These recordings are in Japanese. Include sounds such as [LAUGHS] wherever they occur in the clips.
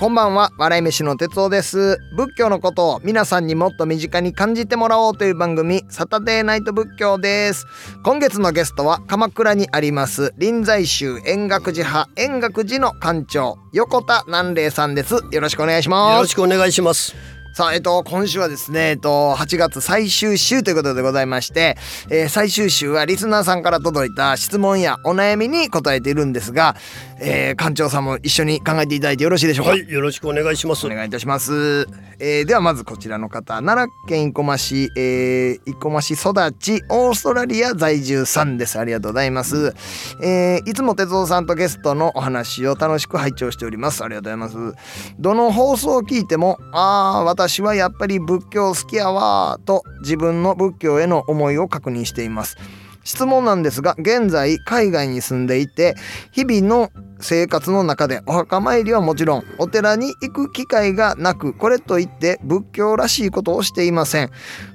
こんばんは。笑い飯の哲夫です。仏教のことを皆さんにもっと身近に感じてもらおうという番組サタデーナイト仏教です。今月のゲストは鎌倉にあります臨済宗円覚寺派円覚寺の館長横田南霊さんです。よろしくお願いします。よろしくお願いします。さあ、えっと、今週はですね、えっと、8月最終週ということでございまして、えー、最終週はリスナーさんから届いた質問やお悩みに答えているんですが、えー、館長さんも一緒に考えていただいてよろしいでしょうか？はい、よろしくお願いします。お願いいたします。えー、ではまずこちらの方、奈良県生駒市、えー、生駒市育ち、オーストラリア在住さんです。ありがとうございます。えー、いつも哲夫さんとゲストのお話を楽しく拝聴しております。ありがとうございます。どの放送を聞いても、ああ、私はやっぱり仏教好きやわと自分の仏教への思いを確認しています。質問なんですが現在海外に住んでいて日々の生活の中でお墓参りはもちろんお寺に行く機会がなくこれといって仏教らしいことをしていません。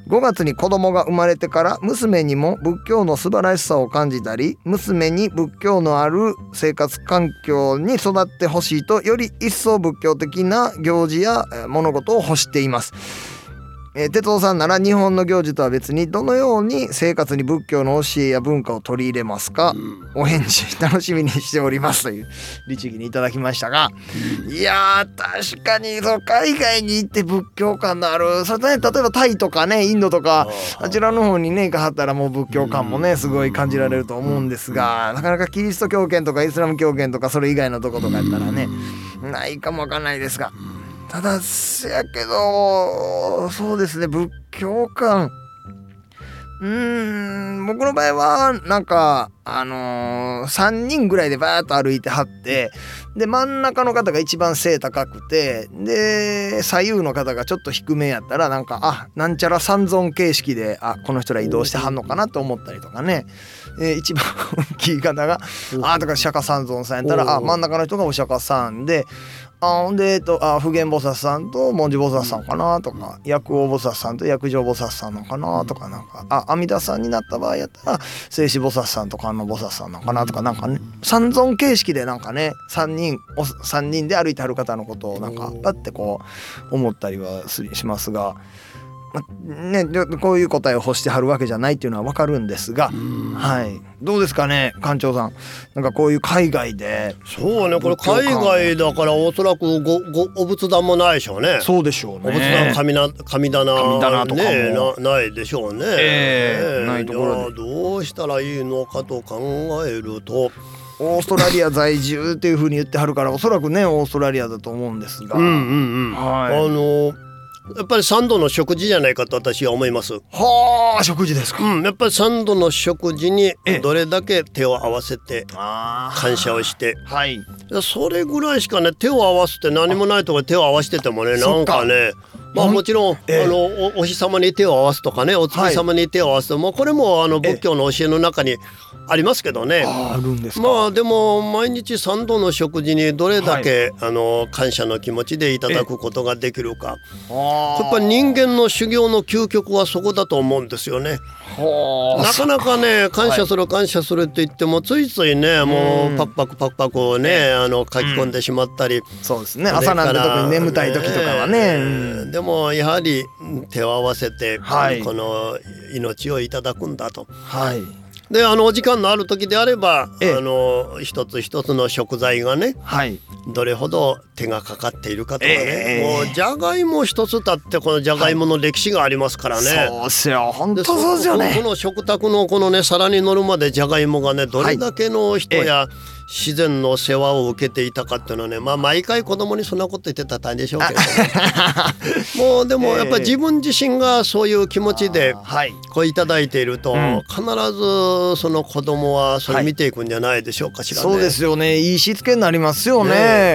5月に子供が生まれてから娘にも仏教の素晴らしさを感じたり娘に仏教のある生活環境に育ってほしいとより一層仏教的な行事や物事を欲しています。えー、哲夫さんなら日本の行事とは別にどのように生活に仏教の教えや文化を取り入れますか、うん、お返事楽しみにしておりますという律儀にいただきましたが、うん、いや確かにその海外に行って仏教観のあるそれね例えばタイとかねインドとかあちらの方にね行かはったらもう仏教観もねすごい感じられると思うんですがなかなかキリスト教圏とかイスラム教圏とかそれ以外のとことかやったらねないかもわかんないですが。ただせやけどそうですね仏教観うーん僕の場合はなんかあのー、3人ぐらいでバーッと歩いてはってで真ん中の方が一番背高くてで左右の方がちょっと低めやったらなんかあなんちゃら三尊形式であこの人ら移動してはんのかなと思ったりとかね、えー、一番大きい方があとか釈迦三尊さんやったらあ真ん中の人がお釈迦さんであで、えっと、あ普賢菩薩さんと文字菩薩さんかなとか薬王菩薩さんと薬上菩薩さんのかなとかなんかあ阿弥陀さんになった場合やったら静止菩薩さんと観音菩薩さんなのかなとかなんかね三尊形式でなんかね3人3人で歩いてはる方のことをなんかパッてこう思ったりはしますが。ね、こういう答えを欲してはるわけじゃないっていうのは分かるんですが、はい、どうですかね館長さん。なんかこういう海外で。そうねこれ海外だからおそらくごごお仏壇もないでしょうね。そうでしょうね。お仏壇神な神棚神棚とかねなないでしょうね、えー、ないところどうしたらいいのかと考えると。オーストラリア在住っていうふうに言ってはるからおそらくねオーストラリアだと思うんですが、うんうんうん。はい、あのやっぱり三度の食事じゃないかと私は思います。はあ食事ですか、うん、やっぱり三度の食事にどれだけ手を合わせて感謝をして、はい、それぐらいしかね手を合わせて何もないところ手を合わせててもねなんかねまあもちろん、えー、あのお日様に手を合わすとかねお月様に手を合わすと、はい、まあこれもあの仏教の教えの中にありますけどね。あるんですまあでも毎日三度の食事にどれだけ、はい、あの感謝の気持ちでいただくことができるか。やっぱり人間の修行の究極はそこだと思うんですよね。なかなかね感謝する感謝するって言ってもついついねもうパクパクパクパクをねあの書き込んでしまったり、そうですね。朝なんて特に眠たい時とかはね、でもやはり手を合わせて、この命をいただくんだと。はい。であのお時間のある時であれば、ええ、あの一つ一つの食材がね、はい、どれほど手がかかっているかとかね、えー、もうじゃがいも一つたってこのじゃがいもの歴史がありますからね、はい、そうっすよ。本当そうですよね。この食卓のこのね皿に乗るまでじゃがいもがねどれだけの人や、はい。え自然の世話を受けていたかっていうのはねまあ毎回子供にそんなこと言ってたら大変でしょうけど、ね、[LAUGHS] もうでもやっぱり自分自身がそういう気持ちでこういただいていると、必ずその子供はそれ見ていくんじゃないでしょうかしら、ね。はい、そうですよね。いいしつけになりますよね、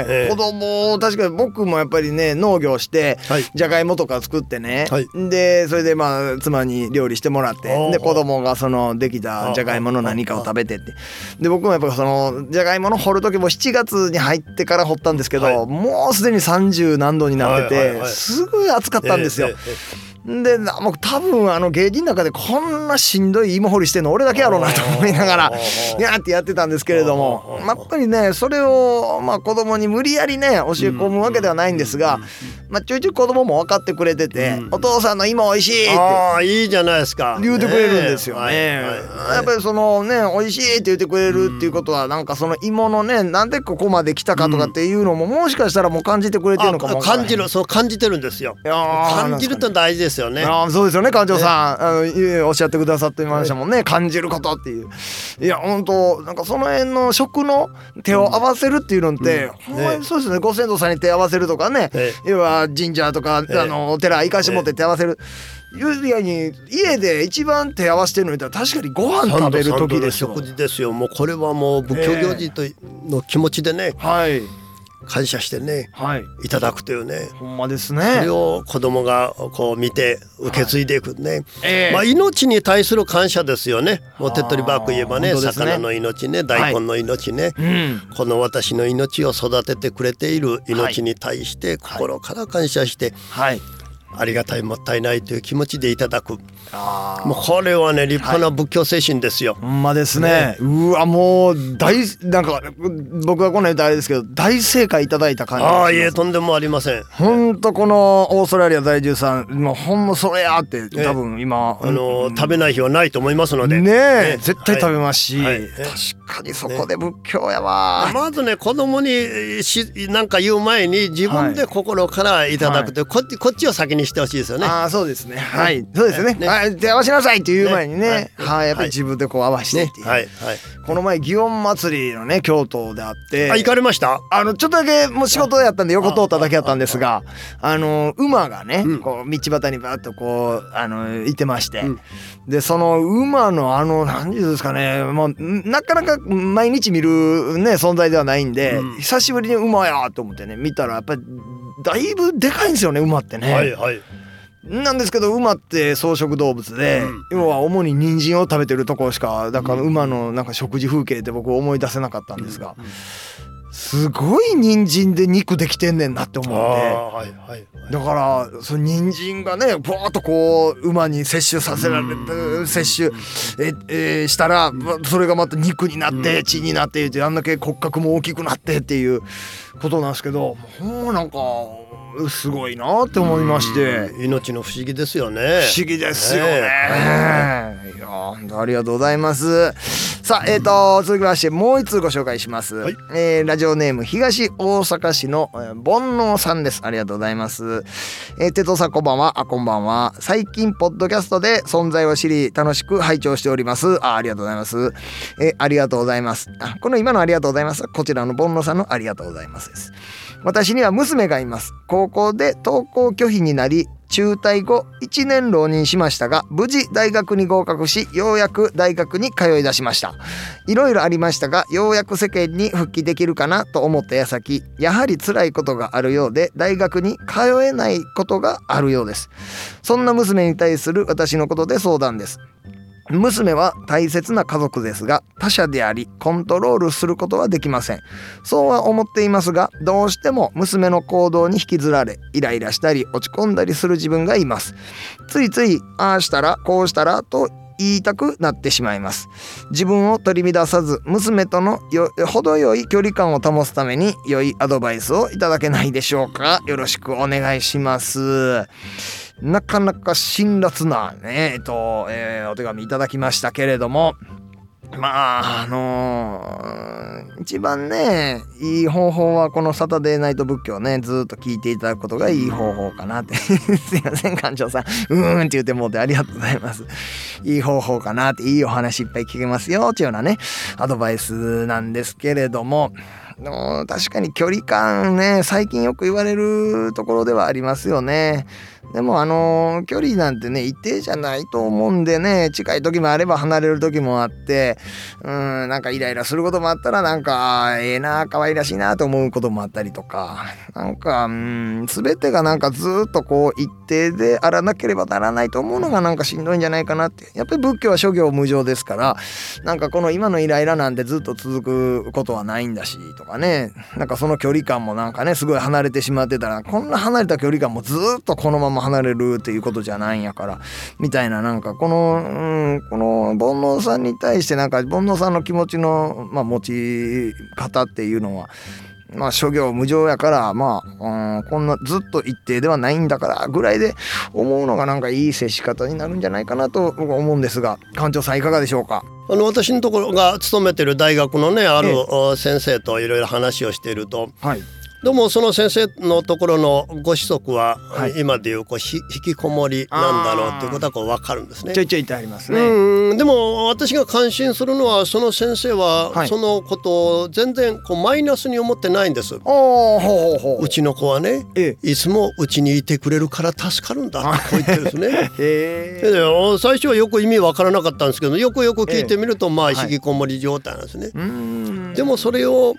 ね子供確かに僕もやっぱりね農業してじゃがいもとか作ってね、はい、でそれでまあ妻に料理してもらって。で子供がそのできたじゃがいもの何かを食べてって。で僕もやっぱそのじじゃがいもの掘る時も7月に入ってから掘ったんですけど、はい。もうすでに30何度になってて、はいはいはい。すごい暑かったんですよ。ええええでなもう多分あの芸人の中でこんなしんどい芋掘りしてんの俺だけやろうなと思いながらやーってやってたんですけれどあもやっぱりねそれをまあ子供に無理やりね教え込むわけではないんですがまあちょいちょい子供も分かってくれててうん「お父さんの芋美味しい!」って。ああいいじゃないですか。言うてくれるんですよね。やっぱりそのね美味しいって言ってくれるっていうことはなんかその芋のねなんでここまで来たかとかっていうのももしかしたらもう感じてくれてるのかも感じるそう感じてるんですよ。感じるって大事ですよね。あーそうですよね館長さん、あのおっしゃってくださってましたもんね、感じることっていう。いや本当なんかその辺の食の手を合わせるっていうのって、うん。ほんまにそうですね。ご先祖さんに手合わせるとかね、え要は神社とか、ええ。あのお寺行かしてもって手合わせる、いう以外に家で一番手合わせてるの言ったら確かにご飯食べる時ですよ。食事ですよ。もうこれはもう仏教行事との気持ちでね。はい感謝してねはい。いただくというね。ほんまですそねれを子供がこう見て受け継いでいくね、ええ。まあ命に対する感謝ですよね。もう手っ取り早く言えばねね。魚の命ね大根の命ね、うん。この私の命を育ててくれている命に対して心から感謝してはいありがたいもったいないという気持ちでいただく。あもうこれはね立派な仏教精神ですよ。ほんまですね。うわもう大なんか僕がこんなん言うとあれですけど大正解いただいた感じああいえとんでもありません。ほんとこのオーストラリア在住さんもうほんまそれやって多分今、あの食べない日はないと思いますので。ねえね。絶対食べますし、はい。はい。確かにそこで仏教やわ、まずね子供にしなんか言う前に自分で心からいただくという、こっちこっちを先にしてほしいですよね。ああそうですね。はい。そうですね。ね。はい。手合わしなさいっていう前にね。ね。はい、やっぱりはい。自分でこう合わせてっていう、はい。はい。この前祇園祭りのね京都であって。あ行かれました？あのちょっとだけもう仕事やったんで横通っただけやったんですがあの馬がね、うん。こう道端にバッとこうあのいてまして、うん。でその馬のあの何ですかね。もうんなかなか毎日見るね存在ではないんで、うん。久しぶりに馬やと思ってね見たらやっぱりだいぶでかいんですよね馬ってね。はいはい。なんですけど馬って草食動物で、うん要は主に人参を食べてるところしかだから馬のなんか食事風景って僕思い出せなかったんですが、すごい人参で肉できてんねんなって思あって。あはいはいはい。だからその人参がねぼーっとこう馬に摂取させられて摂取え、えーしたらそれがまた肉になって血になってってあんだけ骨格も大きくなってっていうことなんですけどほんまなんかすごいなって思いまして。命の不思議ですよね。不思議ですよね。ねいや本当ありがとうございます。さあ、えっ、と続きましてもう一通ご紹介します。はいえーラジオネーム東大阪市のえー煩悩さんです。ありがとうございます。えー、哲夫さんこんばんは。あこんばんは。最近ポッドキャストで存在を知り楽しく拝聴しております。あありがとうございます。えーありがとうございます。あこの今のありがとうございます。こちらの煩悩さんのありがとうございますです。私には娘がいます。高校で登校拒否になり中退後1年浪人しましたが無事大学に合格しようやく大学に通い出しました。いろいろありましたがようやく世間に復帰できるかなと思った矢先やはり辛いことがあるようで大学に通えないことがあるようです。そんな娘に対する私のことで相談です。娘は大切な家族ですが他者でありコントロールすることはできません。そうは思っていますがどうしても娘の行動に引きずられイライラしたり落ち込んだりする自分がいます。ついついああしたらこうしたらと言いたくなってしまいます。自分を取り乱さず娘とのよ程よい距離感を保つために良いアドバイスをいただけないでしょうか。よろしくお願いします。なかなか辛辣なねえっと、えーお手紙いただきましたけれども。まああのー一番ねいい方法はこの「サタデーナイト仏教」ねずっと聞いていただくことがいい方法かなって。[LAUGHS] すいません館長さん。[LAUGHS] うーんって言ってもうてありがとうございます。いい方法かなっていいお話いっぱい聞けますよっていうようなねアドバイスなんですけれども。も確かに距離感ね最近よく言われるところではありますよね。でもあの距離なんてね一定じゃないと思うんでね近い時もあれば離れる時もあってうんなんかイライラすることもあったらなんかええな可愛らしいなと思うこともあったりとかなんかうん全てがなんかずっとこう一定であらなければならないと思うのがなんかしんどいんじゃないかなって。やっぱり仏教は諸行無常ですからなんかこの今のイライラなんてずっと続くことはないんだしとかね。なんかその距離感もなんかねすごい離れてしまってたらこんな離れた距離感もずっとこのまま離れるっていうことじゃないんやからみたいななんかこの、うん、この煩悩さんに対してなんか煩悩さんの気持ちの、まあ、持ち方っていうのはまあ諸行無常やからまあ、うん、こんなずっと一定ではないんだからぐらいで思うのがなんかいい接し方になるんじゃないかなと僕は思うんですが館長さんいかがでしょうか？あの私のところが勤めてる大学のねある先生といろいろ話をしていると、はいどうもその先生のところのご子息は、はい、今でいうこう引きこもりなんだろうっていうことはこう分かるんですね。ちょいちょいってありますね。うんでも私が感心するのはその先生はそのことを全然こうマイナスに思ってないんです。うちの子はね、いつもうちにいてくれるから助かるんだこう言ってですね。[LAUGHS] で最初はよく意味分からなかったんですけどよくよく聞いてみるとまあ引きこもり状態なんですね。でもそれを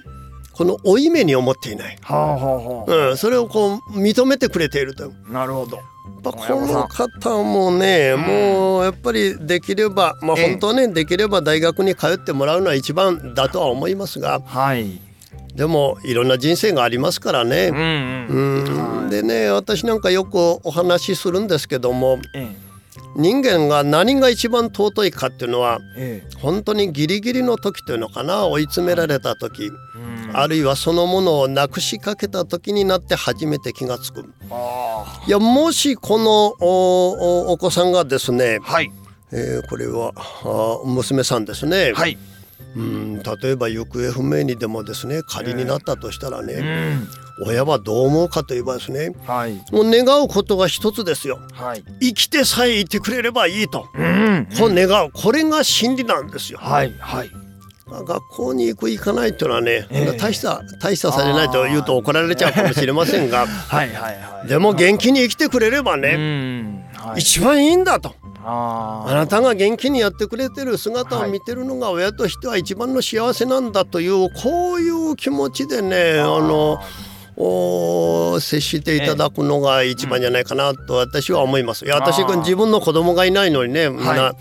この負い目に思っていない、はあはあうん、それをこう認めてくれていると。なるほど。この方もね、うん、もうやっぱりできればまあ本当ね、できれば大学に通ってもらうのは一番だとは思いますが、はい、でもいろんな人生がありますからね。うん、うん、でね私なんかよくお話しするんですけども。ええ。人間が何が一番尊いかっていうのは、ええ、本当にギリギリの時というのかな追い詰められた時、うん、あるいはそのものをなくしかけた時になって初めて気が付く。いやもしこのお子さんがですね、はい、えー、これはあ娘さんですね。はい。うん例えば行方不明にでもですね仮になったとしたらね、うん、親はどう思うかといえばですね、はい、もう願うことが一つですよ、はい、生きてさえいてくれればいいと、うん、こう願う。これが真理なんですよ。はいはい学校に行く行かないっていうのはね、えー、大した大したされないと言うと怒られちゃうかもしれませんがはいはい、はい、でも元気に生きてくれればね、はい、一番いいんだと。あなたが元気にやってくれてる姿を見てるのが親としては一番の幸せなんだというこういう気持ちでねあの接していただくのが一番じゃないかなと私は思います。いや私自分の子供がいないのにねみんな、はい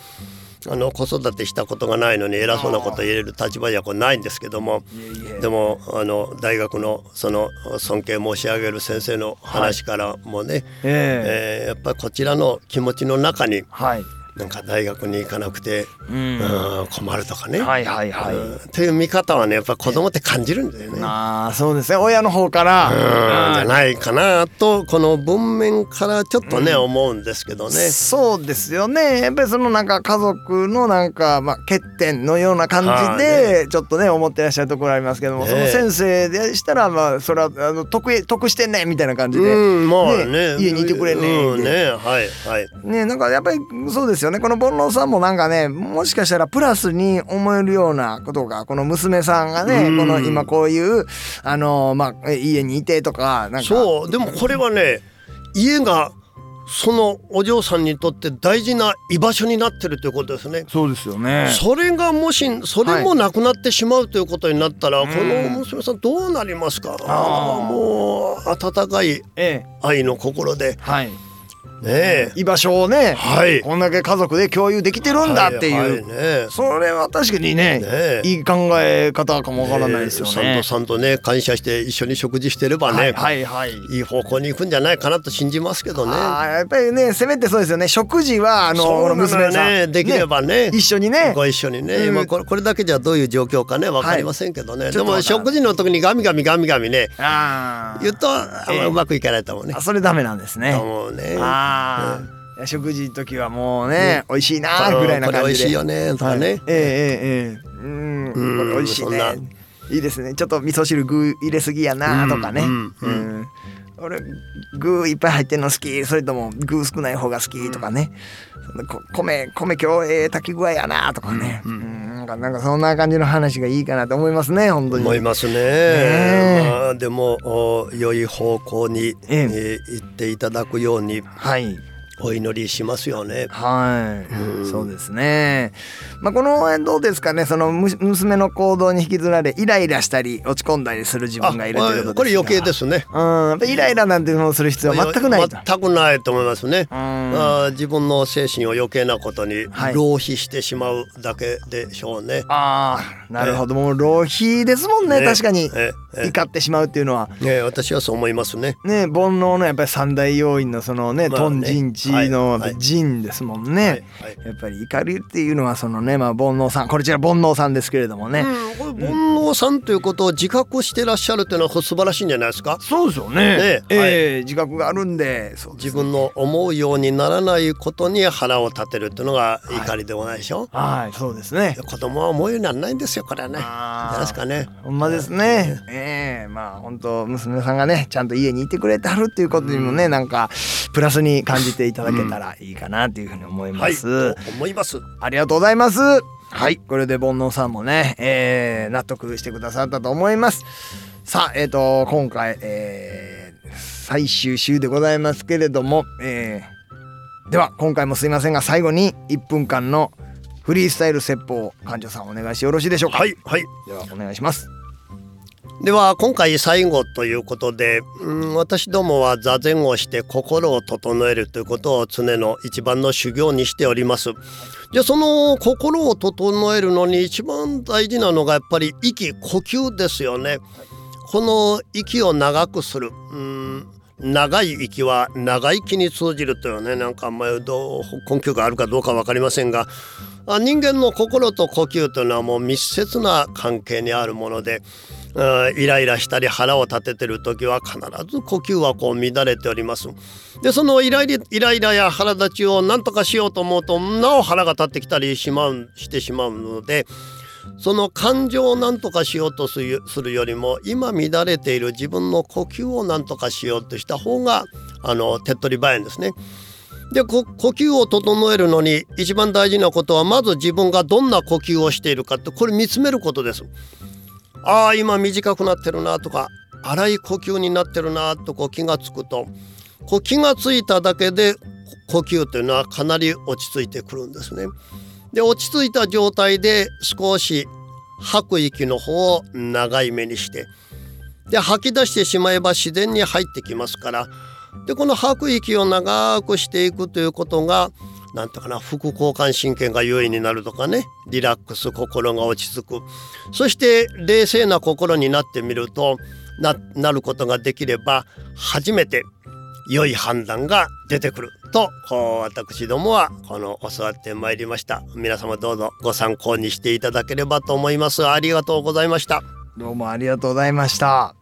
あの子育てしたことがないのに偉そうなこと言える立場じゃないんですけどもでもあの大学のその尊敬申し上げる先生の話からもね、はい、えー、やっぱりこちらの気持ちの中に、はいなんか大学に行かなくて、うん、困るとかね、はいはいはい、うん、という見方はねやっぱ子供って感じるんだよね。ああそうですね。親の方から、うん、じゃないかなとこの文面からちょっとね、思うんですけどね。そうですよね。やっぱりそのなんか家族のなんか、まあ、欠点のような感じでちょっとね思ってらっしゃるところありますけども、その先生でしたらまあそれはあの得得してんねみたいな感じで、うんまあね、家にいてくれねえ、うん、ねはいはい。ねなんかやっぱりそうですよよね。この煩悩さんもなんかねもしかしたらプラスに思えるようなことがこの娘さんがねこの今こういうあのまあ家にいてとかなんか。そう。でもこれはね家がそのお嬢さんにとって大事な居場所になってるということですね。そうですよね。それがもしそれもなくなってしまうということになったら、はい、この娘さんどうなりますか？ああもう温かい愛の心で、はいね居場所をね、はい、こんだけ家族で共有できてるんだっていう、はいはいね、それは確かにね、ね、いい考え方かもわからないですよね。さんとさんとね感謝して一緒に食事してればね、はいはい、い。い方向に行くんじゃないかなと信じますけどね。あやっぱりねせめてそうですよね。食事はあの娘さん、ね、できればね。一緒にね。ご一緒にね、うん、今これこれだけじゃどういう状況かねわかりませんけどね、でも食事の時にガミガミガミガミね。言うとあんまうまくいかないと思うね。それダメなんですね。と思うね。ああ。食事の時はもうね、美味しいなぐらいな感じで。美味しいよねとかね。えええええうん、これ美味しいね。いいですね。ちょっと味噌汁具入れすぎやなとかね。うん俺具いっぱい入ってんの好きそれとも具少ない方が好きとかね、うん、米米今日ええ炊き具合やなとかね、うん、うんかなんかそんな感じの話がいいかなと思いますね本当に。思いますね、ね、まあ、でもお良い方向に、え。えー行っていただくように。はいお祈りしますよね。はい、うんそうですね。まあこの辺どうですかね？そのむ娘の行動に引きずられイライラしたり落ち込んだりする自分がいるということ。これ余計ですね。うん、イライラなんていうのをする必要は全くないと。全くないと思いますね。うんあー自分の精神を余計なことにはい浪費してしまうだけでしょうね。ああ、なるほど。もう浪費ですもんね。ね確かにええ怒ってしまうっていうのは。ね私はそう思いますね。ね、煩悩のやっぱり三大要因のそのね、まあねトンジンチのはいはい人ですもんね。はいはいやっぱり怒りっていうのはそのね、まあ煩悩さん、こちら煩悩さんですけれどもね。うん、これ煩悩さんということを自覚してらっしゃるというのは素晴らしいんじゃないですか。そうですよね。ねええ自覚があるんで、です自分の思うようにならないことに腹を立てるっていうのが怒りではないでしょ。はい、そうですね。子供は思うようにならないんですよこれはね。あーないですかね。ほんまですね。ええまあ本当娘さんがねちゃんと家にいてくれてはるっていうことにもね、なんかプラスに感じていただけたらいいかなっていうふうに思いはい、ます。と思います。ありがとうございます。はい、これで煩悩さんもね、えー納得してくださったと思います。さあ、えっ、と今回、えー最終週でございますけれども、えーでは今回もすいませんが最後に1分間のフリースタイル説法館長さんお願いしてよろしいでしょうか？はいはい。ではお願いします。では今回最後ということで、うん、私どもは座禅をして心を整えるということを常の一番の修行にしております。じゃあその心を整えるのに一番大事なのがやっぱり息呼吸ですよね。この息を長くする、うん、長い息は長生きに通じるというねなんかあんまりどう根拠があるかどうか分かりませんが人間の心と呼吸というのはもう密接な関係にあるもので。イライラしたり腹を立ててる時は必ず呼吸はこう乱れております。でそのイライラや腹立ちを何とかしようと思うとなお腹が立ってきたりしまうしてしまうのでその感情を何とかしようとするよりも今乱れている自分の呼吸を何とかしようとした方があの手っ取り早いんですね。で呼吸を整えるのに一番大事なことはまず自分がどんな呼吸をしているかってこれ見つめることです。ああ今短くなってるなとか荒い呼吸になってるなとこう気がつくとこう気がついただけで呼吸というのはかなり落ち着いてくるんですね。で落ち着いた状態で少し吐く息の方を長い目にしてで吐き出してしまえば自然に入ってきますからでこの吐く息を長くしていくということがなんとかな副交感神経が優位になるとかねリラックス心が落ち着く。そして冷静な心になってみるとななることができれば初めて良い判断が出てくる。と私どもはこの教わってまいりました。皆様どうぞご参考にしていただければと思います。ありがとうございました。どうもありがとうございました。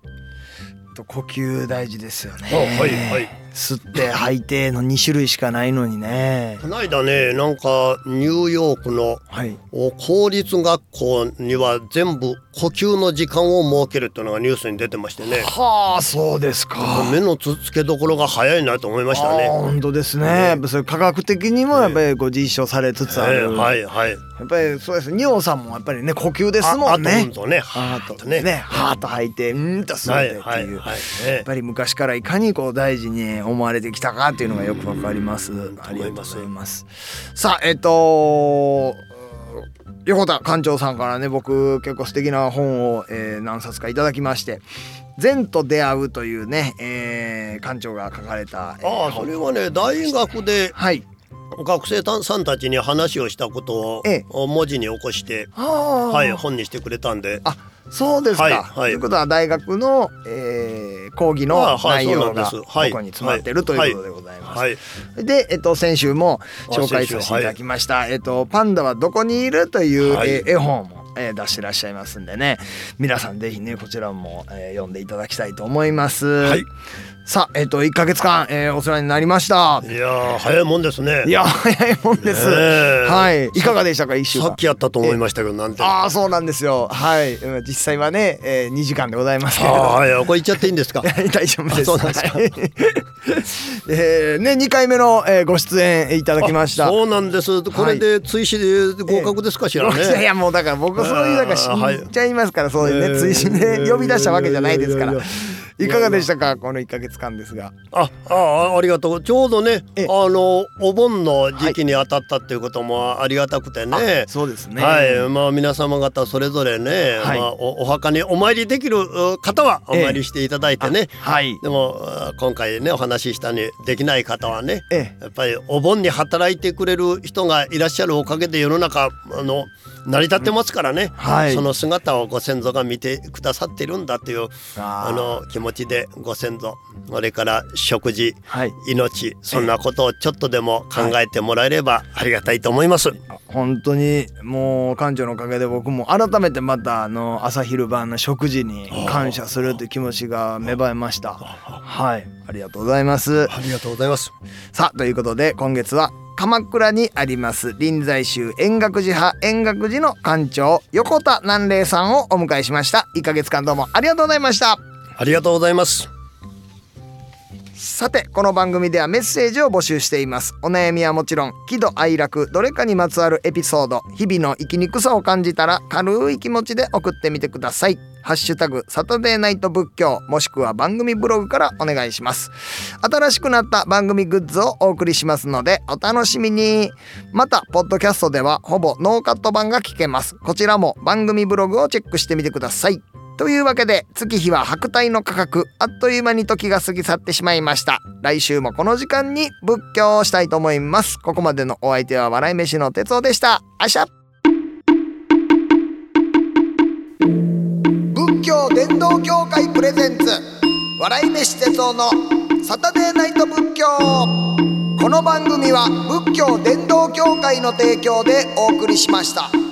と呼吸大事ですよね。はいはい吸って吐いての2種類しかないのにね。この間ねなんかニューヨークのはい。お公立学校には全部呼吸の時間を設けるっていうのがニュースに出てましてねはあ、そうですか。目のつつけどころが早いなと思いましたね。本当ですね。やっぱそれ科学的にもやっぱりこう実証されつつある。えーはいはい。やっぱりそうです。尿さんもやっぱりね呼吸ですもんあねあ。とね、ハートねね、ハート吐いて、うんと吸ってっていう。はいはいはいやっぱり昔からいかにこう大事に思われてきたかっていうのがよくわかります。ありがとうございます。さあ、えっと。横田館長さんからね僕結構素敵な本を、えー何冊かいただきまして「善と出会う」というね、えー館長が書かれた、えーああそれはね大学ではい学生さんたちに話をしたことをええ文字に起こして、あーはい本にしてくれたんで。あそうですか、はいはい。ということは大学の、えー講義の内容がここに詰まってるということでございます。はい。で、えっと、先週も紹介させていただきました「えっと、パンダはどこにいる?」という、はい。えー絵本も、えー出してらっしゃいますんでね。皆さんぜひねこちらも、えー読んでいただきたいと思います。はいさあえっ、と1ヶ月間、えー、お世話になりました。いやー早いもんですね。いや早いもんです、ねえ。はい。いかがでしたか一週間？さっきやったと思いましたけどなんて。あああそうなんですよ。はい。うん実際はね、えー、2時間でございますけれど。あはいこれ言っちゃっていいんですか？は [LAUGHS] い大丈夫です。あそうなんですか。はい。[LAUGHS] えーね二回目の、えー、ご出演いただきました。あそうなんです。これで追試で合格ですかしらいやいねやもうだから僕そういうなんか死あーはい。んじゃいますからそういうねえー追試で呼び出したわけじゃないですからいかがでしたか？この1ヶ月間ですが。ああありがとう。ちょうどねえあのお盆の時期に当たったっていうこともありがたくてね、そうですね。はい、まあ皆様方それぞれね、はい。まあおお墓にお参りできるう方はお参りしていただいてね、はい。でもあ今回ねお話ししたにできない方はねえ。やっぱりお盆に働いてくれる人がいらっしゃるおかげで世の中あの成り立ってますからね、はい。その姿をご先祖が見てくださってるんだというあの気持ちでご先祖それから食事はい。命そんなことをちょっとでも考えてもらえればありがたいと思います。本当にもう館長のおかげで僕も改めてまたあの朝昼晩の食事に感謝するという気持ちが芽生えました。はい。ありがとうございます。ありがとうございます。さあということで今月は鎌倉にあります。臨済宗円覚寺派円覚寺の館長横田南霊さんをお迎えしました。1ヶ月間どうもありがとうございました。ありがとうございます。さてこの番組ではメッセージを募集しています。お悩みはもちろん喜怒哀楽どれかにまつわるエピソード日々の生きにくさを感じたら軽い気持ちで送ってみてください。ハッシュタグサタデーナイト仏教もしくは番組ブログからお願いします。新しくなった番組グッズをお送りしますのでお楽しみに。またポッドキャストではほぼノーカット版が聞けます。こちらも番組ブログをチェックしてみてください。というわけで月日は白帯の価格あっという間に時が過ぎ去ってしまいました。来週もこの時間に仏教をしたいと思います。ここまでのお相手は笑い飯の哲夫でした。あしゃ仏教伝道協会プレゼンツ笑い飯哲夫のサタデーナイト仏教。この番組は仏教伝道協会の提供でお送りしました。